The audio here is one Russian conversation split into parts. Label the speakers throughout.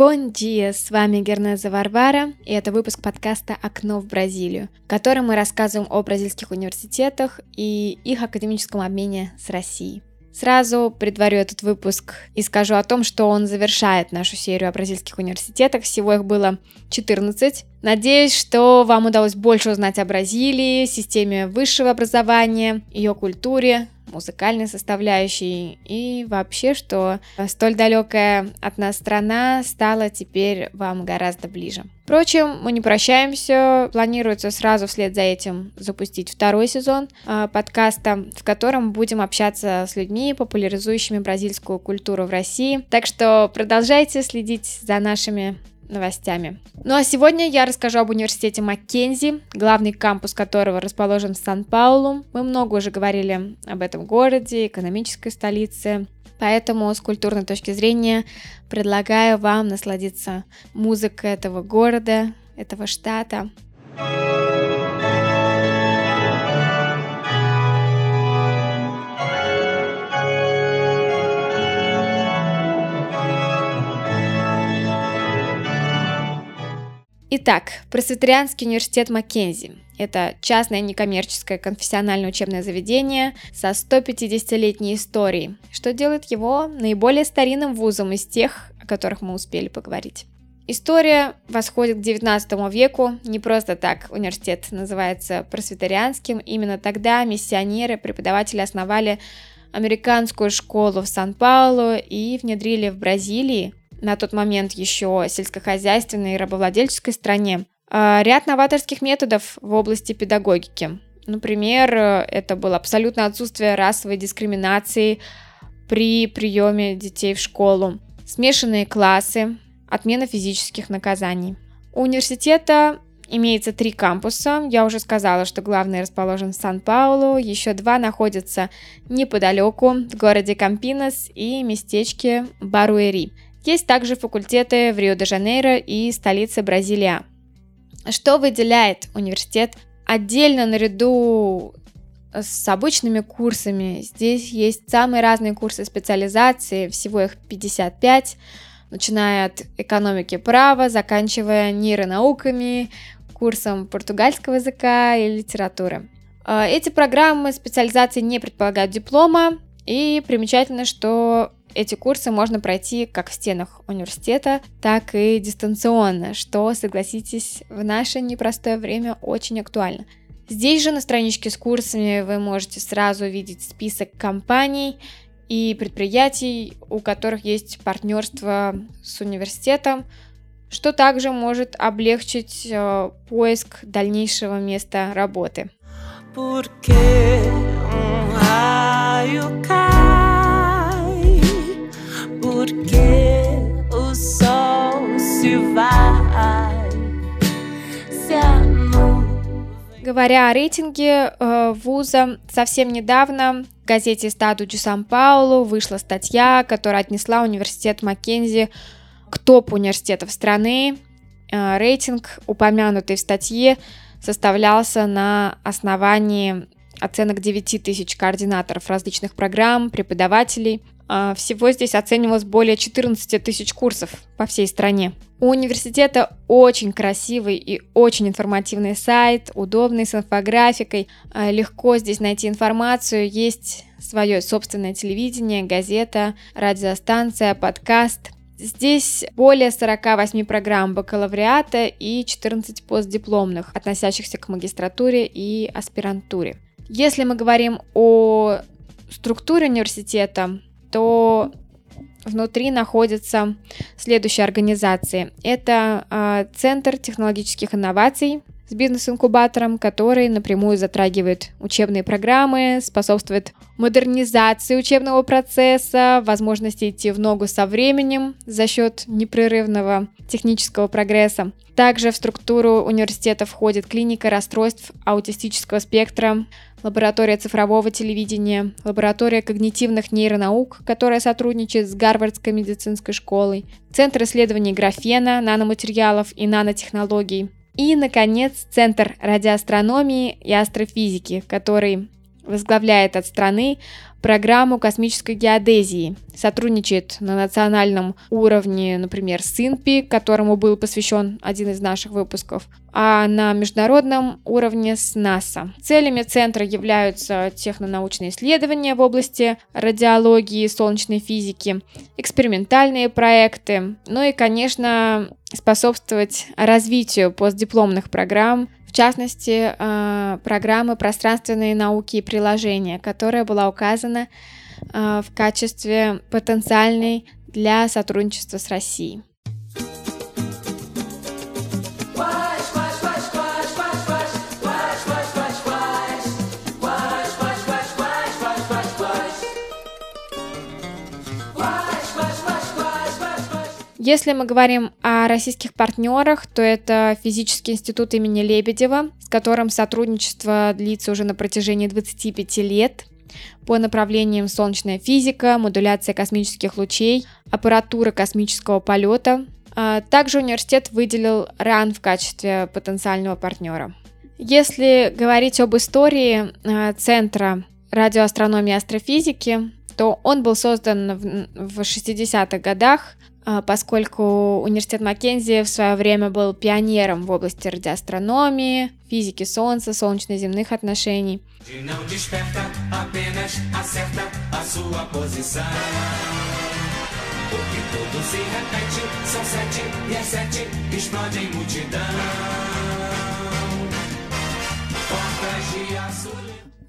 Speaker 1: Бон диас, с вами Гернеза Варвара, и это выпуск подкаста «Окно в Бразилию», в котором мы рассказываем о бразильских университетах и их академическом обмене с Россией. Сразу предварю этот выпуск и скажу о том, что он завершает нашу серию о бразильских университетах. Всего их было 14. Надеюсь, что вам удалось больше узнать о Бразилии, системе высшего образования, ее культуре, музыкальной составляющей и вообще, что столь далекая от нас страна стала теперь вам гораздо ближе. Впрочем, мы не прощаемся, планируется сразу вслед за этим запустить второй сезон э, подкаста, в котором будем общаться с людьми, популяризующими бразильскую культуру в России. Так что продолжайте следить за нашими новостями. Ну а сегодня я расскажу об университете Маккензи, главный кампус которого расположен в Сан-Паулу. Мы много уже говорили об этом городе, экономической столице, Поэтому с культурной точки зрения предлагаю вам насладиться музыкой этого города, этого штата. Итак, Пресвитерианский университет Маккензи. Это частное некоммерческое конфессиональное учебное заведение со 150-летней историей, что делает его наиболее старинным вузом из тех, о которых мы успели поговорить. История восходит к 19 веку. Не просто так университет называется просветарианским. Именно тогда миссионеры, преподаватели основали американскую школу в Сан-Паулу и внедрили в Бразилии на тот момент еще сельскохозяйственной и рабовладельческой стране, а, ряд новаторских методов в области педагогики. Например, это было абсолютно отсутствие расовой дискриминации при приеме детей в школу, смешанные классы, отмена физических наказаний. У университета имеется три кампуса. Я уже сказала, что главный расположен в Сан-Паулу, еще два находятся неподалеку, в городе Кампинос и местечке Баруэри. Есть также факультеты в Рио-де-Жанейро и столице Бразилия. Что выделяет университет отдельно наряду с обычными курсами? Здесь есть самые разные курсы специализации, всего их 55, начиная от экономики права, заканчивая нейронауками, курсом португальского языка и литературы. А, эти программы специализации не предполагают диплома, и примечательно, что эти курсы можно пройти как в стенах университета, так и дистанционно, что, согласитесь, в наше непростое время очень актуально. Здесь же на страничке с курсами вы можете сразу увидеть список компаний и предприятий, у которых есть партнерство с университетом, что также может облегчить э, поиск дальнейшего места работы. Porque um raio cai porque o sol se vai, se a Говоря о рейтинге э, вуза, совсем недавно в газете «Стаду Ди Сан-Паулу» вышла статья, которая отнесла университет Маккензи к топ университетов страны. Э, рейтинг, упомянутый в статье, составлялся на основании оценок 9 тысяч координаторов различных программ, преподавателей, всего здесь оценивалось более 14 тысяч курсов по всей стране. У университета очень красивый и очень информативный сайт, удобный с инфографикой. А, легко здесь найти информацию, есть свое собственное телевидение, газета, радиостанция, подкаст. Здесь более 48 программ бакалавриата и 14 постдипломных, относящихся к магистратуре и аспирантуре. Если мы говорим о структуре университета, то внутри находятся следующие организации. Это э, Центр технологических инноваций с бизнес-инкубатором, который напрямую затрагивает учебные программы, способствует модернизации учебного процесса, возможности идти в ногу со временем за счет непрерывного технического прогресса. Также в структуру университета входит клиника расстройств аутистического спектра, лаборатория цифрового телевидения, лаборатория когнитивных нейронаук, которая сотрудничает с Гарвардской медицинской школой, Центр исследований графена, наноматериалов и нанотехнологий, и, наконец, Центр радиоастрономии и астрофизики, который возглавляет от страны программу космической геодезии, сотрудничает на национальном уровне, например, с ИНПИ, которому был посвящен один из наших выпусков, а на международном уровне с НАСА. Целями центра являются технонаучные исследования в области радиологии, солнечной физики, экспериментальные проекты, ну и, конечно, способствовать развитию постдипломных программ частности, э, программы пространственные науки и приложения, которая была указана э, в качестве потенциальной для сотрудничества с Россией. Если мы говорим о российских партнерах, то это Физический институт имени Лебедева, с которым сотрудничество длится уже на протяжении 25 лет по направлениям солнечная физика, модуляция космических лучей, аппаратура космического полета. А также университет выделил РАН в качестве потенциального партнера. Если говорить об истории а, Центра радиоастрономии и астрофизики, то он был создан в 60-х годах а, поскольку университет Маккензи в свое время был пионером в области радиоастрономии, физики Солнца, солнечно-земных отношений. Porque tudo se repete, são sete e às sete explode em multidão.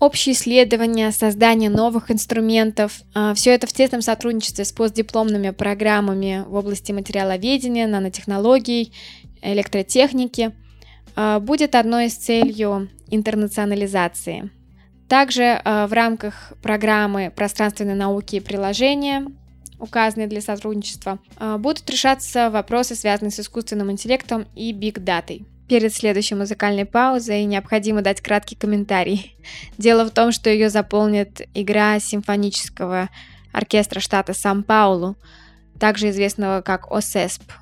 Speaker 1: Общие исследования, создание новых инструментов. А, Все это в тесном сотрудничестве с постдипломными программами в области материаловедения, нанотехнологий, электротехники а, будет одной из целью интернационализации. Также а, в рамках программы пространственной науки и приложения, указанные для сотрудничества, будут решаться вопросы, связанные с искусственным интеллектом и биг-датой. Перед следующей музыкальной паузой необходимо дать краткий комментарий. Дело в том, что ее заполнит игра симфонического оркестра штата Сан-Паулу, также известного как ОСЕСП.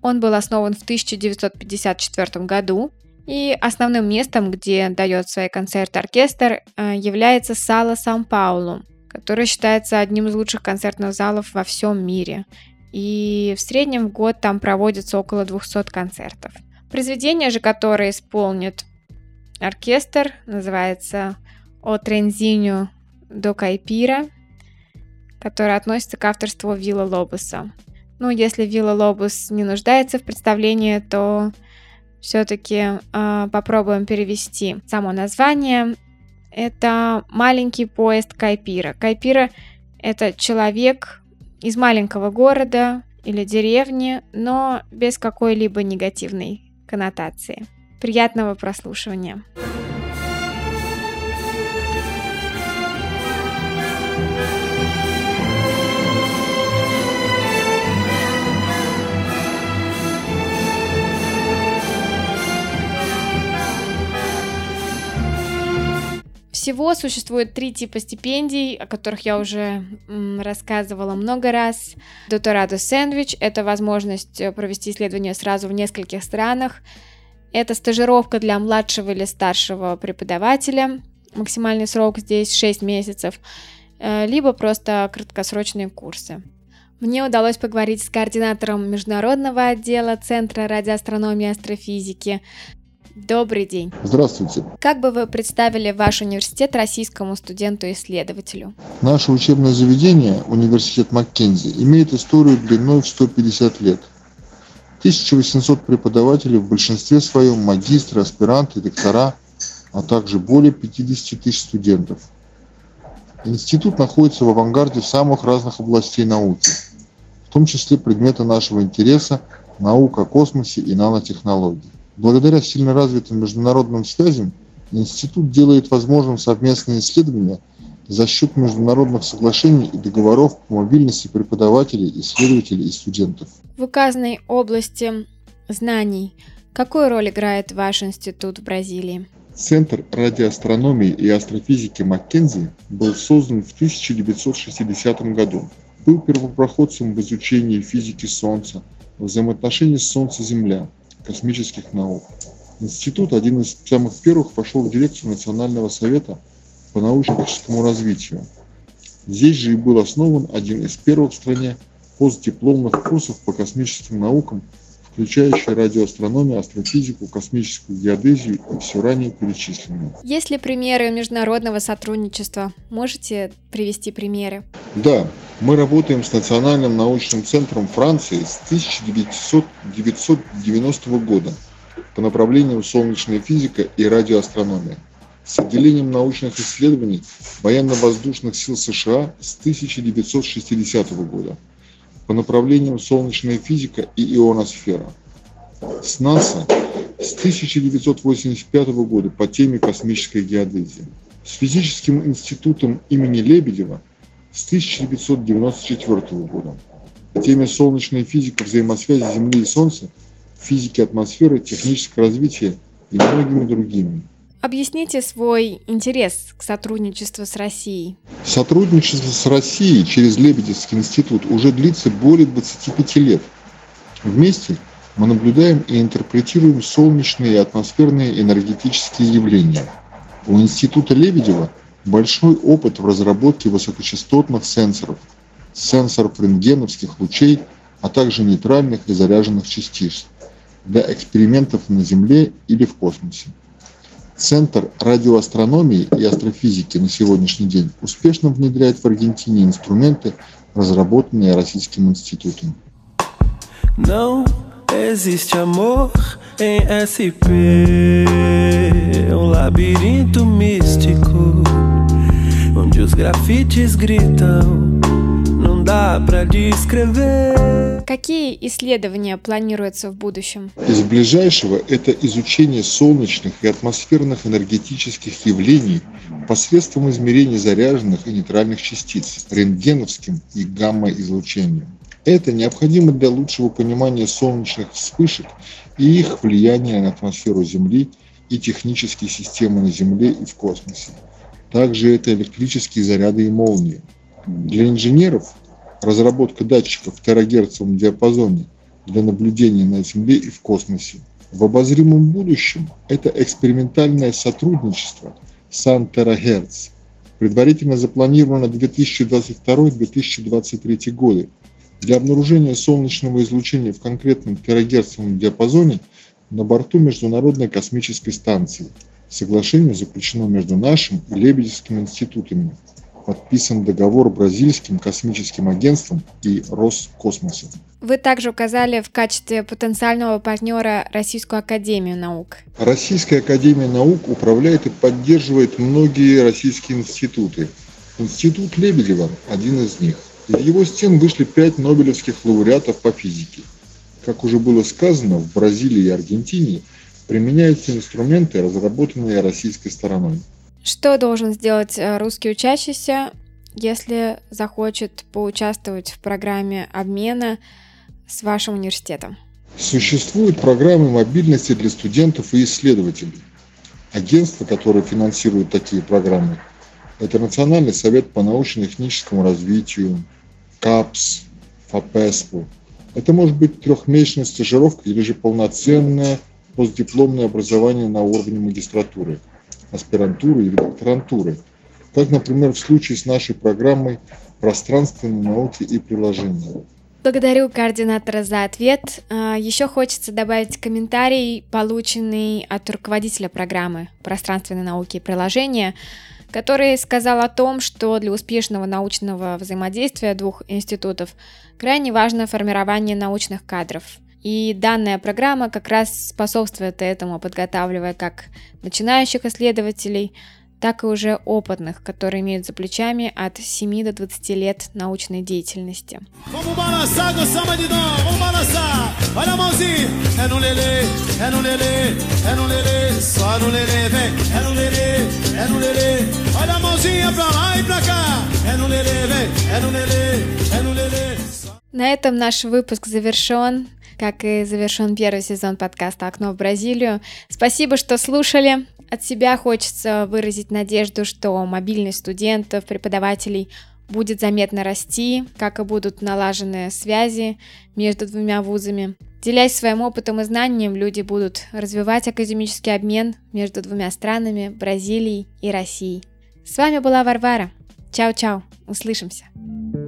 Speaker 1: Он был основан в 1954 году, и основным местом, где дает свои концерты оркестр, э, является Сала Сан-Паулу, который считается одним из лучших концертных залов во всем мире. И в среднем в год там проводится около 200 концертов. Произведение же, которое исполнит оркестр, называется «О Трензиню до Кайпира», которое относится к авторству Вилла Лобуса. Ну, если Вилла Лобус не нуждается в представлении, то все-таки э, а, попробуем перевести само название. Это маленький поезд Кайпира. Кайпира — это человек из маленького города или деревни, но без какой-либо негативной коннотации. Приятного прослушивания! Всего существует три типа стипендий, о которых я уже рассказывала много раз. Доторадо сэндвич — это возможность э, провести исследование сразу в нескольких странах. Это стажировка для младшего или старшего преподавателя. Максимальный срок здесь 6 месяцев. Э, либо просто краткосрочные курсы. Мне удалось поговорить с координатором международного отдела Центра радиоастрономии и астрофизики Добрый день.
Speaker 2: Здравствуйте.
Speaker 1: Как бы вы представили ваш университет российскому студенту-исследователю?
Speaker 2: Наше учебное заведение, университет Маккензи, имеет историю длиной в 150 лет. 1800 преподавателей, в большинстве своем магистры, аспиранты, доктора, а также более 50 тысяч студентов. Институт находится в авангарде самых разных областей науки, в том числе предметы нашего интереса – наука о космосе и нанотехнологии. Благодаря сильно развитым международным связям институт делает возможным совместные исследования за счет международных соглашений и договоров по мобильности преподавателей, исследователей и студентов.
Speaker 1: В указанной области знаний какую роль играет ваш институт в Бразилии?
Speaker 2: Центр радиоастрономии и астрофизики Маккензи был создан в 1960 году. Был первопроходцем в изучении физики Солнца, взаимоотношений Солнца-Земля, космических наук. Институт один из самых первых вошел в дирекцию Национального совета по научно-техническому развитию. Здесь же и был основан один из первых в стране постдипломных курсов по космическим наукам включающий радиоастрономию, астрофизику, космическую геодезию и все ранее перечисленное.
Speaker 1: Есть ли примеры международного сотрудничества? Можете привести примеры?
Speaker 2: Да, мы работаем с Национальным научным центром Франции с 1990 года по направлениям солнечная физика и радиоастрономия с отделением научных исследований военно-воздушных сил США с 1960 года по направлениям солнечная физика и ионосфера. С НАСА с 1985 года по теме космической геодезии. С Физическим институтом имени Лебедева с 1994 года. По теме солнечная физика взаимосвязи Земли и Солнца, физики атмосферы, техническое развитие и многими другими.
Speaker 1: Объясните свой интерес к сотрудничеству с Россией.
Speaker 2: Сотрудничество с Россией через Лебедевский институт уже длится более 25 лет. Вместе мы наблюдаем и интерпретируем солнечные и атмосферные энергетические явления. У Института Лебедева большой опыт в разработке высокочастотных сенсоров, сенсоров рентгеновских лучей, а также нейтральных и заряженных частиц для экспериментов на Земле или в космосе. Центр радиоастрономии и астрофизики на сегодняшний день успешно внедряет в Аргентине инструменты, разработанные Российским институтом. Não existe amor em SP, um labirinto místico, onde os grafites gritam, não dá pra descrever.
Speaker 1: Какие исследования планируются в будущем?
Speaker 2: Из ближайшего это изучение солнечных и атмосферных энергетических явлений посредством измерения заряженных и нейтральных частиц рентгеновским и гамма-излучением. Это необходимо для лучшего понимания солнечных вспышек и их влияния на атмосферу Земли и технические системы на Земле и в космосе. Также это электрические заряды и молнии. Для инженеров разработка датчиков в терагерцовом диапазоне для наблюдения на Земле и в космосе. В обозримом будущем это экспериментальное сотрудничество сан терагерц предварительно запланировано 2022-2023 годы. Для обнаружения солнечного излучения в конкретном терагерцовом диапазоне на борту Международной космической станции. Соглашение заключено между нашим и Лебедевским институтами подписан договор бразильским космическим агентством и Роскосмосом.
Speaker 1: Вы также указали в качестве потенциального партнера Российскую Академию Наук.
Speaker 2: Российская Академия Наук управляет и поддерживает многие российские институты. Институт Лебедева – один из них. Из его стен вышли пять нобелевских лауреатов по физике. Как уже было сказано, в Бразилии и Аргентине применяются инструменты, разработанные российской стороной.
Speaker 1: Что должен сделать э, русский учащийся, если захочет поучаствовать в программе обмена с вашим университетом?
Speaker 2: Существуют программы мобильности для студентов и исследователей. Агентство, которое финансирует такие программы, это Национальный совет по научно-техническому развитию, КАПС, ФАПЕСПУ. Это может быть трехмесячная стажировка или же полноценное постдипломное образование на уровне магистратуры – аспирантуры или докторантуры, как, например, в случае с нашей программой пространственной науки и приложения.
Speaker 1: Благодарю координатора за ответ. А, Еще хочется добавить комментарий, полученный от руководителя программы пространственной науки и приложения, который сказал о том, что для успешного научного взаимодействия двух институтов крайне важно формирование научных кадров – и данная программа как раз способствует этому, подготавливая как начинающих исследователей, так и уже опытных, которые имеют за плечами от 7 до 20 лет научной деятельности. На этом наш выпуск завершен как и завершен первый сезон подкаста «Окно в Бразилию». Спасибо, что слушали. От себя хочется выразить надежду, что мобильность студентов, преподавателей будет заметно расти, как и будут налажены связи между двумя вузами. Делясь своим опытом и знанием, люди будут развивать академический обмен между двумя странами Бразилией и Россией. С вами была Варвара. Чао-чао, услышимся. thank